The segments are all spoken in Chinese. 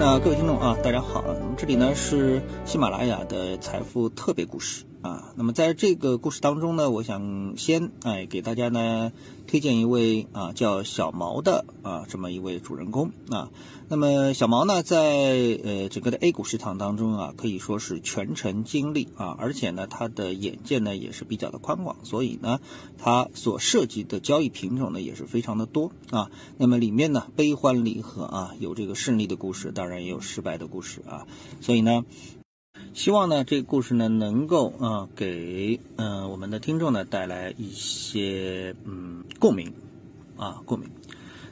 那各位听众啊，大家好啊。那么这里呢是喜马拉雅的财富特别故事啊。那么在这个故事当中呢，我想先哎给大家呢推荐一位啊叫小毛的啊这么一位主人公啊。那么小毛呢在呃整个的 A 股市场当中啊，可以说是全程经历啊，而且呢他的眼界呢也是比较的宽广，所以呢他所涉及的交易品种呢也是非常的多啊。那么里面呢悲欢离合啊，有这个胜利的故事，当然当然也有失败的故事啊。所以呢，希望呢这个故事呢能够啊给嗯我们的听众呢带来一些嗯共鸣啊共鸣。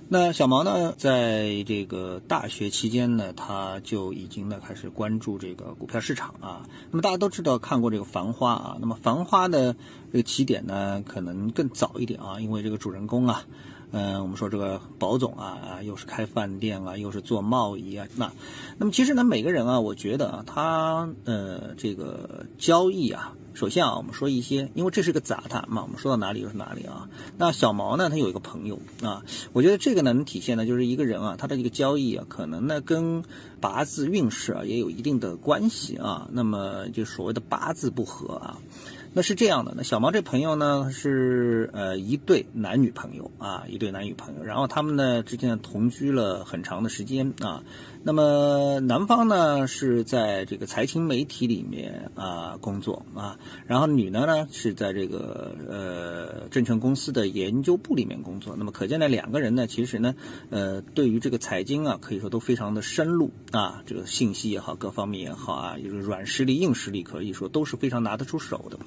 那小毛呢，在这个大学期间呢，他就已经呢开始关注这个股票市场啊。那么大家都知道看过这个《繁花》啊，那么《繁花》的这个起点呢，可能更早一点啊，因为这个主人公啊。嗯，我们说这个保总啊啊，又是开饭店啊，又是做贸易啊，那，那么其实呢，每个人啊，我觉得啊，他呃，这个交易啊，首先啊，我们说一些，因为这是个杂谈嘛，我们说到哪里就是哪里啊。那小毛呢，他有一个朋友啊，我觉得这个呢，能体现的就是一个人啊，他的这个交易啊，可能呢跟八字运势啊也有一定的关系啊。那么就所谓的八字不合啊。那是这样的，那小毛这朋友呢是呃一对男女朋友啊，一对男女朋友，然后他们呢之间同居了很长的时间啊。那么男方呢是在这个财经媒体里面啊工作啊，然后女的呢是在这个呃证券公司的研究部里面工作。那么可见呢两个人呢其实呢呃对于这个财经啊可以说都非常的深入啊，这个信息也好，各方面也好啊，就是软实力、硬实力可以说都是非常拿得出手的。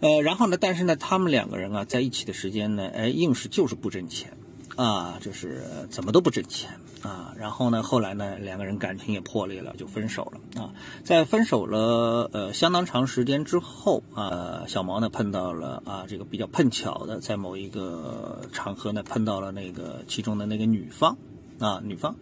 呃，然后呢？但是呢，他们两个人啊，在一起的时间呢，哎，硬是就是不挣钱，啊，就是怎么都不挣钱啊。然后呢，后来呢，两个人感情也破裂了，就分手了啊。在分手了呃相当长时间之后啊，小毛呢碰到了啊这个比较碰巧的，在某一个场合呢碰到了那个其中的那个女方。啊，女方，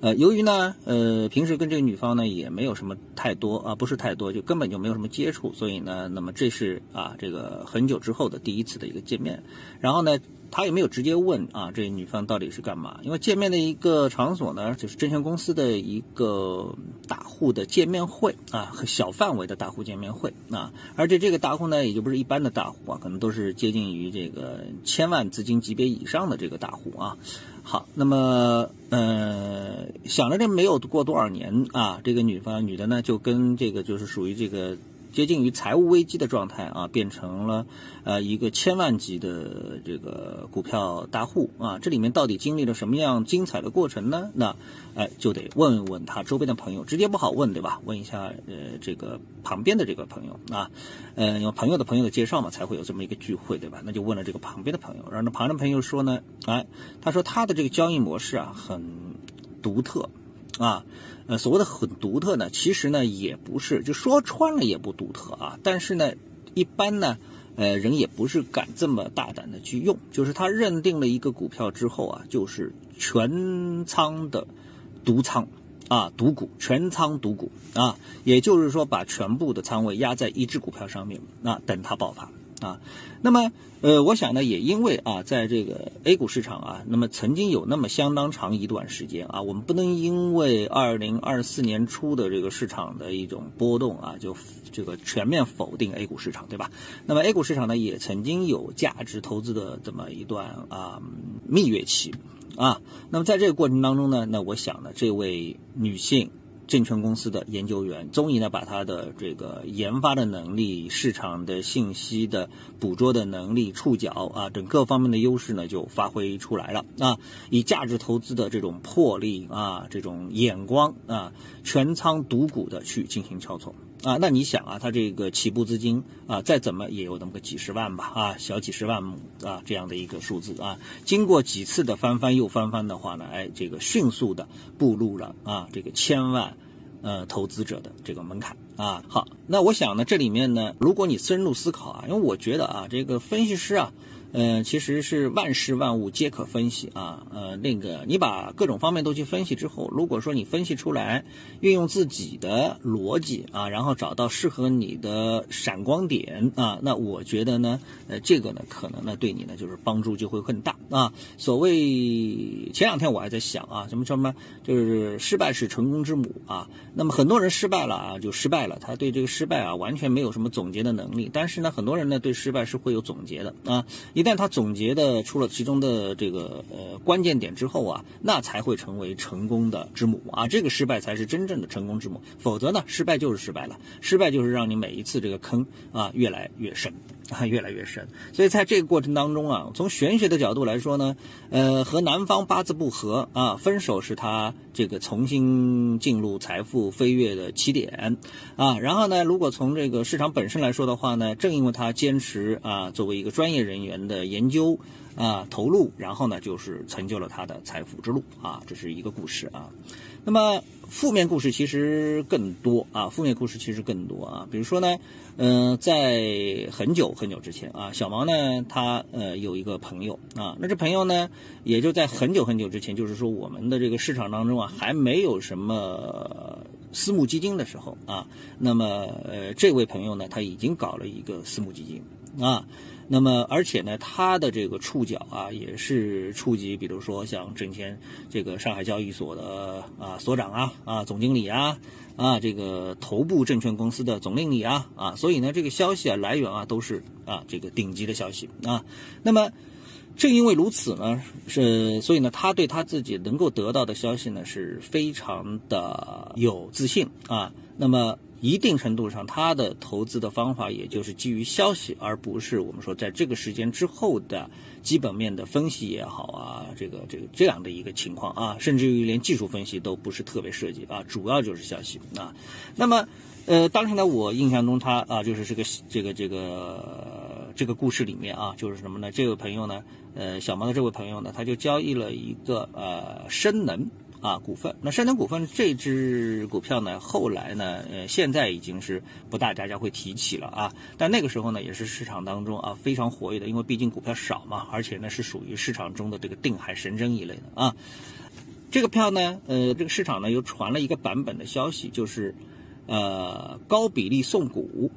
呃，由于呢，呃，平时跟这个女方呢也没有什么太多啊，不是太多，就根本就没有什么接触，所以呢，那么这是啊，这个很久之后的第一次的一个见面，然后呢，他也没有直接问啊，这女方到底是干嘛，因为见面的一个场所呢，就是证券公司的一个大户的见面会啊，小范围的大户见面会啊，而且这个大户呢，也就不是一般的大户啊，可能都是接近于这个千万资金级别以上的这个大户啊。好，那么，呃，想着这没有过多少年啊，这个女方女的呢，就跟这个就是属于这个。接近于财务危机的状态啊，变成了呃一个千万级的这个股票大户啊，这里面到底经历了什么样精彩的过程呢？那哎就得问问他周边的朋友，直接不好问对吧？问一下呃这个旁边的这个朋友啊，呃有朋友的朋友的介绍嘛，才会有这么一个聚会对吧？那就问了这个旁边的朋友，然后旁边的朋友说呢，哎他说他的这个交易模式啊很独特。啊，呃，所谓的很独特呢，其实呢也不是，就说穿了也不独特啊。但是呢，一般呢，呃，人也不是敢这么大胆的去用。就是他认定了一个股票之后啊，就是全仓的独仓啊，独股，全仓独股啊，也就是说把全部的仓位压在一只股票上面，那等它爆发。啊，那么，呃，我想呢，也因为啊，在这个 A 股市场啊，那么曾经有那么相当长一段时间啊，我们不能因为二零二四年初的这个市场的一种波动啊，就这个全面否定 A 股市场，对吧？那么 A 股市场呢，也曾经有价值投资的这么一段啊蜜月期啊。那么在这个过程当中呢，那我想呢，这位女性。证券公司的研究员终于呢，把他的这个研发的能力、市场的信息的捕捉的能力、触角啊等各方面的优势呢，就发挥出来了啊！以价值投资的这种魄力啊，这种眼光啊，全仓独股的去进行操作啊！那你想啊，他这个起步资金啊，再怎么也有那么个几十万吧啊，小几十万亩啊这样的一个数字啊，经过几次的翻番又翻番的话呢，哎，这个迅速的步入了啊这个千万。呃，投资者的这个门槛啊，好，那我想呢，这里面呢，如果你深入思考啊，因为我觉得啊，这个分析师啊，呃，其实是万事万物皆可分析啊。呃，那个你把各种方面都去分析之后，如果说你分析出来，运用自己的逻辑啊，然后找到适合你的闪光点啊，那我觉得呢，呃，这个呢，可能呢对你呢就是帮助就会更大啊。所谓前两天我还在想啊，什么什么，就是失败是成功之母啊。那么很多人失败了啊，就失败了，他对这个失败啊完全没有什么总结的能力。但是呢，很多人呢对失败是会有总结的啊。一旦他总结的出了其中的这个呃关键点之后啊，那才会成为成功的之母啊，这个失败才是真正的成功之母。否则呢，失败就是失败了，失败就是让你每一次这个坑啊越来越深啊越来越深。所以在这个过程当中啊，从玄学的角度来说呢，呃和男方八字不合啊，分手是他这个重新进入财富飞跃的起点啊。然后呢，如果从这个市场本身来说的话呢，正因为他坚持啊，作为一个专业人员。的研究啊，投入，然后呢，就是成就了他的财富之路啊，这是一个故事啊。那么负面故事其实更多啊，负面故事其实更多啊。比如说呢，嗯，在很久很久之前啊，小毛呢，他呃有一个朋友啊，那这朋友呢，也就在很久很久之前，就是说我们的这个市场当中啊，还没有什么私募基金的时候啊，那么呃，这位朋友呢，他已经搞了一个私募基金啊。那么，而且呢，它的这个触角啊，也是触及，比如说像之前这个上海交易所的啊所长啊啊总经理啊啊这个头部证券公司的总经理啊啊，所以呢，这个消息啊来源啊都是啊这个顶级的消息啊。那么正因为如此呢，是所以呢，他对他自己能够得到的消息呢是非常的有自信啊。那么。一定程度上，他的投资的方法也就是基于消息，而不是我们说在这个时间之后的基本面的分析也好啊，这个这个这样的一个情况啊，甚至于连技术分析都不是特别涉及啊，主要就是消息啊。那么，呃，当时呢，我印象中他啊，就是这个这个这个这个故事里面啊，就是什么呢？这位朋友呢，呃，小毛的这位朋友呢，他就交易了一个呃深能。啊，股份那深能股份这只股票呢，后来呢，呃，现在已经是不大大家会提起了啊。但那个时候呢，也是市场当中啊非常活跃的，因为毕竟股票少嘛，而且呢是属于市场中的这个定海神针一类的啊。这个票呢，呃，这个市场呢又传了一个版本的消息，就是呃高比例送股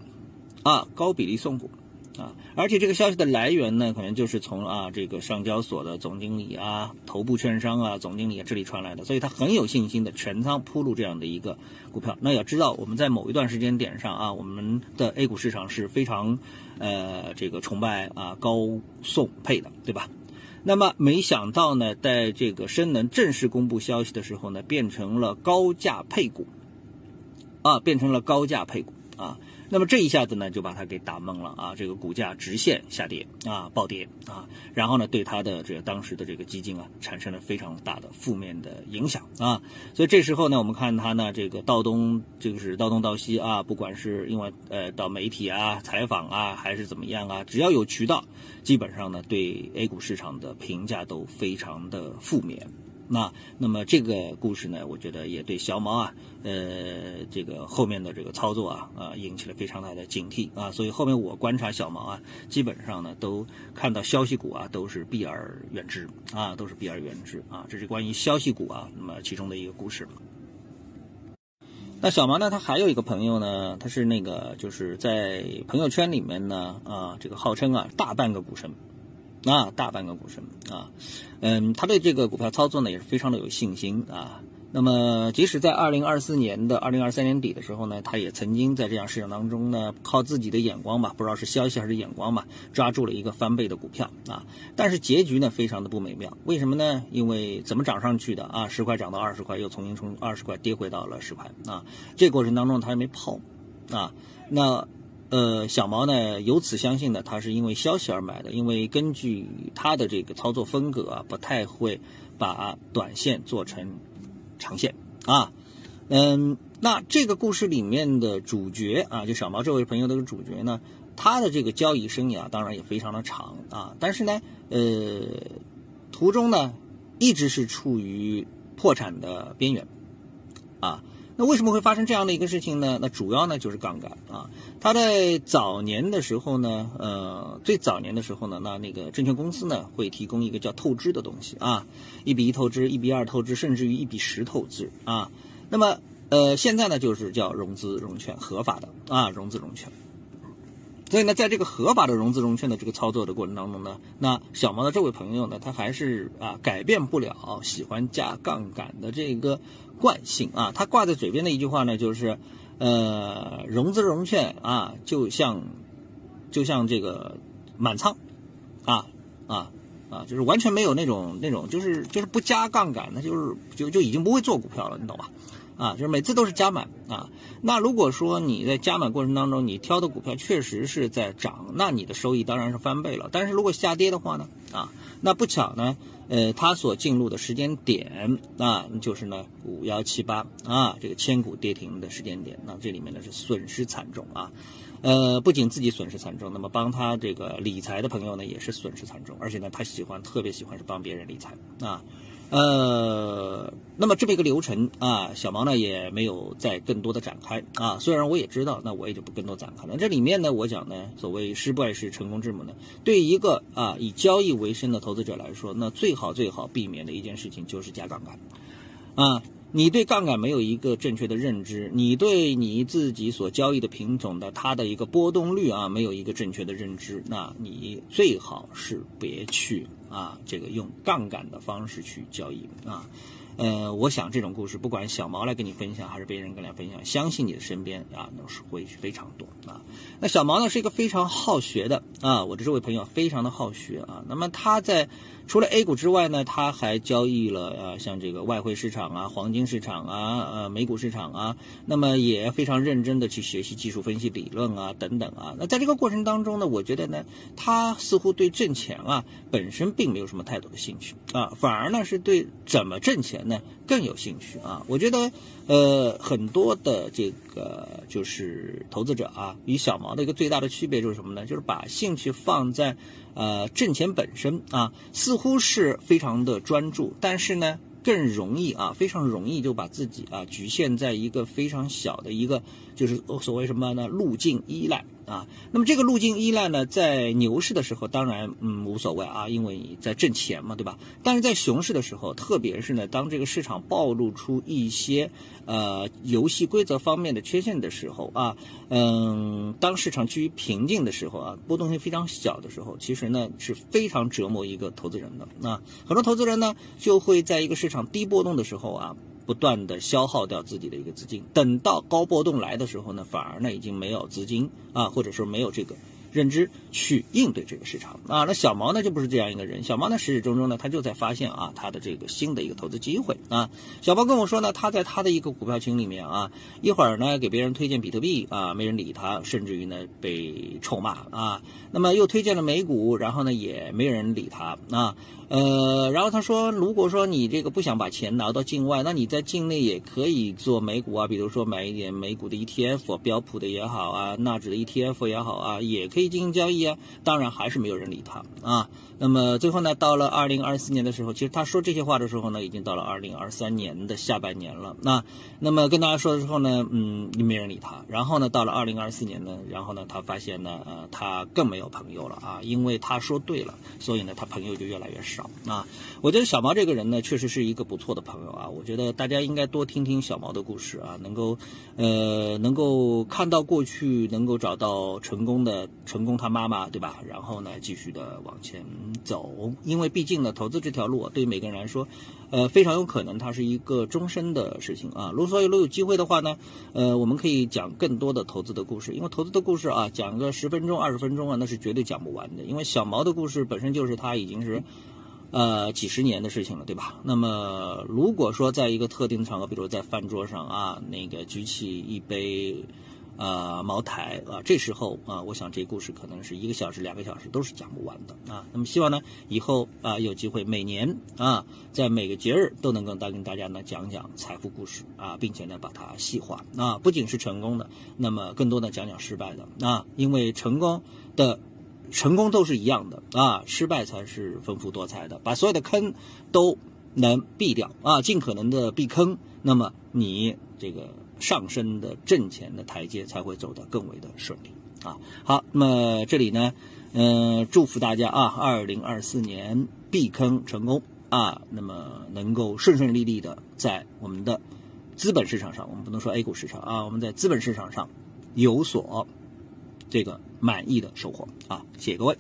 啊，高比例送股。啊，而且这个消息的来源呢，可能就是从啊这个上交所的总经理啊、头部券商啊、总经理这里传来的，所以他很有信心的全仓铺路这样的一个股票。那要知道，我们在某一段时间点上啊，我们的 A 股市场是非常呃这个崇拜啊高送配的，对吧？那么没想到呢，在这个深能正式公布消息的时候呢，变成了高价配股啊，变成了高价配股啊。那么这一下子呢，就把他给打懵了啊！这个股价直线下跌啊，暴跌啊，然后呢，对他的这个当时的这个基金啊，产生了非常大的负面的影响啊。所以这时候呢，我们看他呢，这个道东就是道东道西啊，不管是因为呃到媒体啊采访啊，还是怎么样啊，只要有渠道，基本上呢，对 A 股市场的评价都非常的负面。那那么这个故事呢，我觉得也对小毛啊，呃，这个后面的这个操作啊，啊，引起了非常大的警惕啊。所以后面我观察小毛啊，基本上呢都看到消息股啊都是避而远之啊，都是避而远之啊。这是关于消息股啊，那么其中的一个故事。那小毛呢，他还有一个朋友呢，他是那个就是在朋友圈里面呢啊，这个号称啊大半个股神。啊，大半个股神啊，嗯，他对这个股票操作呢也是非常的有信心啊。那么，即使在二零二四年的二零二三年底的时候呢，他也曾经在这样市场当中呢，靠自己的眼光吧，不知道是消息还是眼光吧，抓住了一个翻倍的股票啊。但是结局呢，非常的不美妙。为什么呢？因为怎么涨上去的啊？十块涨到二十块，又重新从二十块跌回到了十块啊。这过程当中他还没跑啊，那。呃，小毛呢，由此相信呢，他是因为消息而买的，因为根据他的这个操作风格啊，不太会把短线做成长线啊。嗯，那这个故事里面的主角啊，就小毛这位朋友的主角呢，他的这个交易生涯当然也非常的长啊，但是呢，呃，途中呢，一直是处于破产的边缘啊。那为什么会发生这样的一个事情呢？那主要呢就是杠杆啊。它在早年的时候呢，呃，最早年的时候呢，那那个证券公司呢会提供一个叫透支的东西啊，一比一透支，一比二透支，甚至于一比十透支啊。那么呃，现在呢就是叫融资融券，合法的啊，融资融券。所以呢，在这个合法的融资融券的这个操作的过程当中呢，那小毛的这位朋友呢，他还是啊改变不了喜欢加杠杆的这个惯性啊。他挂在嘴边的一句话呢，就是呃，融资融券啊，就像就像这个满仓啊啊啊，就是完全没有那种那种，就是就是不加杠杆，那就是就就已经不会做股票了，你懂吧？啊，就是每次都是加满啊。那如果说你在加满过程当中，你挑的股票确实是在涨，那你的收益当然是翻倍了。但是如果下跌的话呢，啊，那不巧呢，呃，它所进入的时间点啊，就是呢五幺七八啊，这个千股跌停的时间点，那这里面呢是损失惨重啊。呃，不仅自己损失惨重，那么帮他这个理财的朋友呢也是损失惨重，而且呢他喜欢特别喜欢是帮别人理财啊。呃，那么这么一个流程啊，小毛呢也没有再更多的展开啊。虽然我也知道，那我也就不更多展开了。这里面呢，我讲呢，所谓失败是成功之母呢，对一个啊以交易为生的投资者来说，那最好最好避免的一件事情就是加杠杆啊。你对杠杆没有一个正确的认知，你对你自己所交易的品种的它的一个波动率啊，没有一个正确的认知，那你最好是别去啊，这个用杠杆的方式去交易啊。呃，我想这种故事，不管小毛来跟你分享，还是别人跟来分享，相信你的身边啊，都是会非常多啊。那小毛呢，是一个非常好学的啊，我的这位朋友非常的好学啊。那么他在除了 A 股之外呢，他还交易了呃，像这个外汇市场啊、黄金市场啊、呃美股市场啊，那么也非常认真的去学习技术分析理论啊等等啊。那在这个过程当中呢，我觉得呢，他似乎对挣钱啊本身并没有什么太多的兴趣啊，反而呢是对怎么挣钱。呢更有兴趣啊！我觉得，呃，很多的这个就是投资者啊，与小毛的一个最大的区别就是什么呢？就是把兴趣放在呃挣钱本身啊，似乎是非常的专注，但是呢。更容易啊，非常容易就把自己啊局限在一个非常小的一个，就是所谓什么呢？路径依赖啊。那么这个路径依赖呢，在牛市的时候当然嗯无所谓啊，因为你在挣钱嘛，对吧？但是在熊市的时候，特别是呢，当这个市场暴露出一些呃游戏规则方面的缺陷的时候啊，嗯，当市场趋于平静的时候啊，波动性非常小的时候，其实呢是非常折磨一个投资人的。那很多投资人呢就会在一个市场低波动的时候啊，不断的消耗掉自己的一个资金，等到高波动来的时候呢，反而呢已经没有资金啊，或者说没有这个。认知去应对这个市场啊，那小毛呢就不是这样一个人。小毛呢始始终终呢，他就在发现啊，他的这个新的一个投资机会啊。小毛跟我说呢，他在他的一个股票群里面啊，一会儿呢给别人推荐比特币啊，没人理他，甚至于呢被臭骂啊。那么又推荐了美股，然后呢也没人理他啊。呃，然后他说，如果说你这个不想把钱拿到境外，那你在境内也可以做美股啊，比如说买一点美股的 ETF，标普的也好啊，纳指的 ETF 也好啊，也可以。进行交易啊，当然还是没有人理他啊。那么最后呢，到了二零二四年的时候，其实他说这些话的时候呢，已经到了二零二三年的下半年了。那那么跟大家说的时候呢，嗯，没人理他。然后呢，到了二零二四年呢，然后呢，他发现呢，呃，他更没有朋友了啊，因为他说对了，所以呢，他朋友就越来越少啊。我觉得小毛这个人呢，确实是一个不错的朋友啊。我觉得大家应该多听听小毛的故事啊，能够呃，能够看到过去，能够找到成功的。成功他妈妈对吧？然后呢，继续的往前走，因为毕竟呢，投资这条路啊对于每个人来说，呃，非常有可能它是一个终身的事情啊。如果说如果有机会的话呢，呃，我们可以讲更多的投资的故事，因为投资的故事啊，讲个十分钟、二十分钟啊，那是绝对讲不完的。因为小毛的故事本身就是他已经是呃几十年的事情了，对吧？那么如果说在一个特定的场合，比如在饭桌上啊，那个举起一杯。啊，茅台啊，这时候啊，我想这故事可能是一个小时、两个小时都是讲不完的啊。那么希望呢，以后啊有机会每年啊，在每个节日都能够带跟大家呢讲讲财富故事啊，并且呢把它细化啊，不仅是成功的，那么更多的讲讲失败的啊，因为成功的成功都是一样的啊，失败才是丰富多彩的，把所有的坑都能避掉啊，尽可能的避坑，那么你这个。上升的挣钱的台阶才会走得更为的顺利啊。好，那么这里呢，嗯，祝福大家啊，二零二四年避坑成功啊，那么能够顺顺利利的在我们的资本市场上，我们不能说 A 股市场啊，我们在资本市场上有所这个满意的收获啊，谢谢各位。